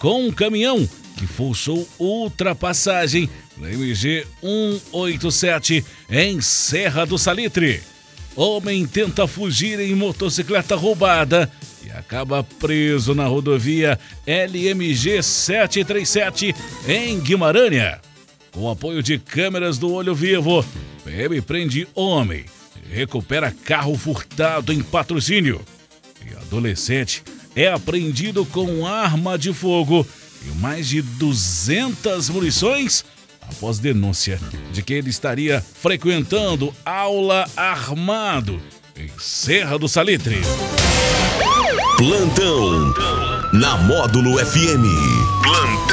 com um caminhão que forçou ultrapassagem na MG 187 em Serra do Salitre. Homem tenta fugir em motocicleta roubada e acaba preso na rodovia LMG 737 em Guimarães. Com apoio de câmeras do Olho Vivo, PM prende homem recupera carro furtado em patrocínio. E adolescente é apreendido com arma de fogo e mais de 200 munições após denúncia de que ele estaria frequentando aula armado em Serra do Salitre. Plantão na Módulo FM. Plantão.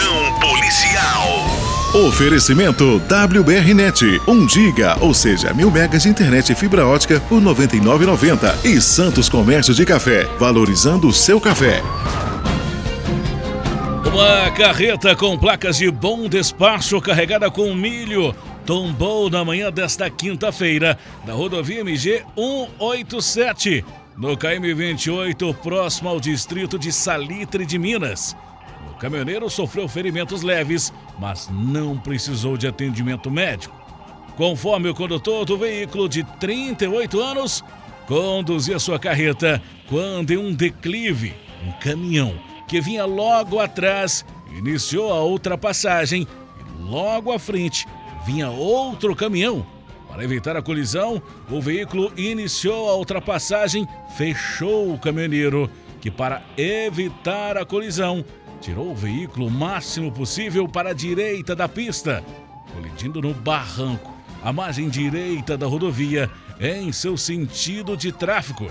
Oferecimento WBRnet, 1 giga, ou seja, mil megas de internet e fibra ótica por 99,90 e Santos Comércio de Café, valorizando o seu café. Uma carreta com placas de bom despacho carregada com milho tombou na manhã desta quinta-feira na rodovia MG 187, no KM 28, próximo ao distrito de Salitre de Minas. Caminhoneiro sofreu ferimentos leves, mas não precisou de atendimento médico. Conforme o condutor do veículo de 38 anos, conduzia sua carreta quando em um declive, um caminhão que vinha logo atrás iniciou a ultrapassagem e logo à frente vinha outro caminhão. Para evitar a colisão, o veículo iniciou a ultrapassagem, fechou o caminhoneiro, que para evitar a colisão, tirou o veículo o máximo possível para a direita da pista, colidindo no barranco, à margem direita da rodovia, em seu sentido de tráfego.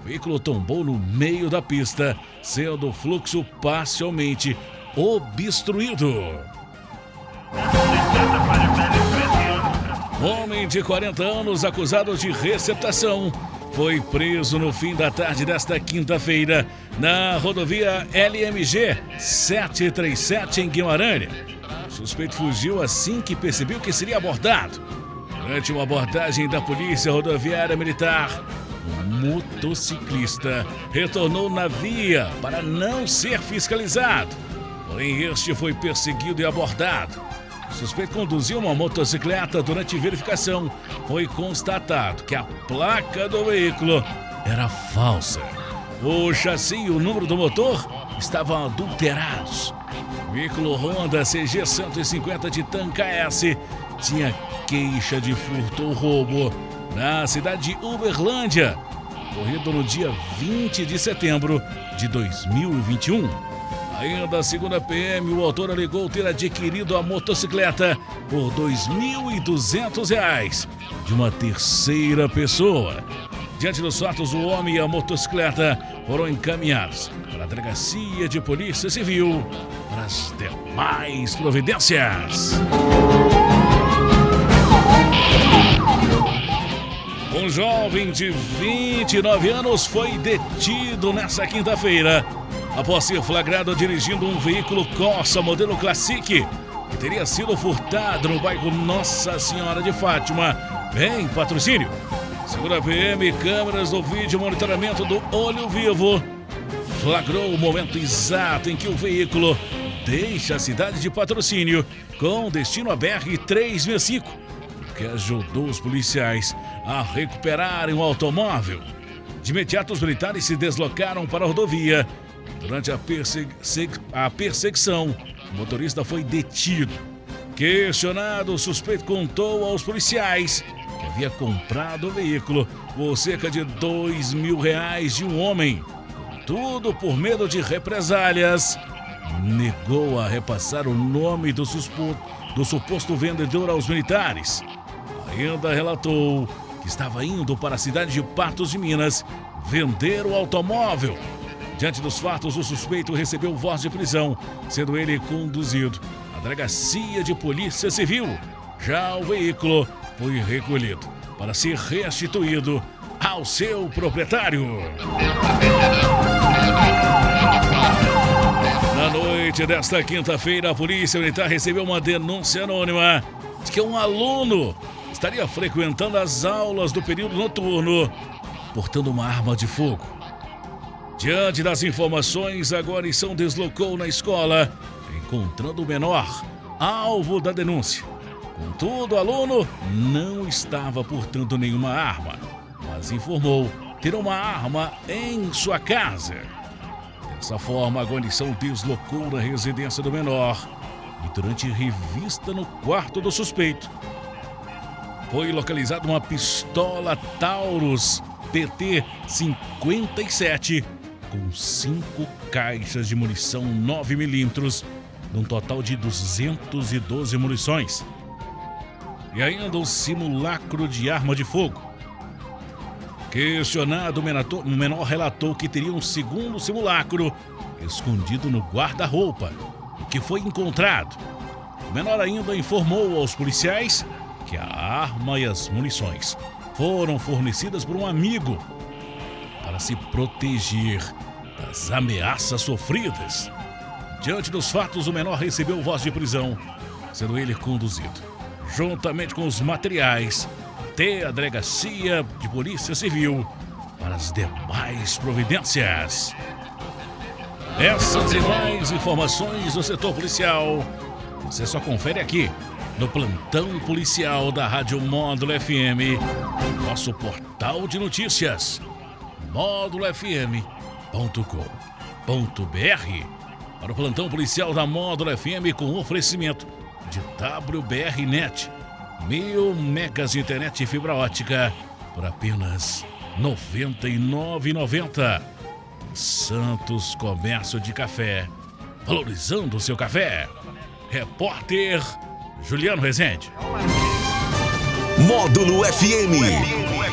O veículo tombou no meio da pista, sendo o fluxo parcialmente obstruído. Homem de 40 anos acusado de receptação foi preso no fim da tarde desta quinta-feira na rodovia LMG 737 em Guimarães. O suspeito fugiu assim que percebeu que seria abordado. Durante uma abordagem da Polícia Rodoviária Militar, o motociclista retornou na via para não ser fiscalizado. Porém, este foi perseguido e abordado. O suspeito conduziu uma motocicleta durante verificação. Foi constatado que a placa do veículo era falsa. O chassi e o número do motor estavam adulterados. O veículo Honda CG 150 de Tanca S tinha queixa de furto ou roubo na cidade de Uberlândia, ocorrido no dia 20 de setembro de 2021. Ainda segundo a PM, o autor alegou ter adquirido a motocicleta por R$ 2.200 de uma terceira pessoa. Diante dos fatos, o homem e a motocicleta foram encaminhados para a Delegacia de Polícia Civil para as demais providências. Um jovem de 29 anos foi detido nessa quinta-feira após ser flagrado dirigindo um veículo Corsa modelo Classic que teria sido furtado no bairro Nossa Senhora de Fátima, em patrocínio. Segundo a PM, câmeras do vídeo monitoramento do Olho Vivo flagrou o momento exato em que o veículo deixa a cidade de patrocínio com destino a BR-365, o que ajudou os policiais a recuperarem o automóvel. De imediato, os militares se deslocaram para a rodovia. Durante a, a perseguição, o motorista foi detido. Questionado, o suspeito contou aos policiais que havia comprado o veículo por cerca de dois mil reais de um homem. Tudo por medo de represálias. Negou a repassar o nome do, do suposto vendedor aos militares. Ainda relatou que estava indo para a cidade de Patos de Minas vender o automóvel. Diante dos fatos, o suspeito recebeu voz de prisão, sendo ele conduzido à delegacia de polícia civil. Já o veículo foi recolhido para ser restituído ao seu proprietário. Na noite desta quinta-feira, a Polícia Militar recebeu uma denúncia anônima de que um aluno estaria frequentando as aulas do período noturno portando uma arma de fogo. Diante das informações, a guarnição deslocou na escola, encontrando o menor, alvo da denúncia. Contudo, o aluno não estava portando nenhuma arma, mas informou ter uma arma em sua casa. Dessa forma, a guarnição deslocou na residência do menor e, durante revista no quarto do suspeito, foi localizada uma pistola Taurus PT 57 com cinco caixas de munição 9mm, num total de 212 munições. E ainda um simulacro de arma de fogo. Questionado, o menor relatou que teria um segundo simulacro escondido no guarda-roupa, que foi encontrado. O menor ainda informou aos policiais que a arma e as munições foram fornecidas por um amigo para se proteger das ameaças sofridas. Diante dos fatos, o menor recebeu voz de prisão, sendo ele conduzido, juntamente com os materiais, até a delegacia de polícia civil para as demais providências. Essas e mais informações do setor policial você só confere aqui no plantão policial da Rádio Módulo FM, nosso portal de notícias, módulofm.com.br. Para o plantão policial da Módulo FM com oferecimento de WBRnet, mil megas de internet e fibra ótica por apenas R$ 99,90. Santos Comércio de Café, valorizando o seu café. Repórter Juliano Rezende. Módulo FM.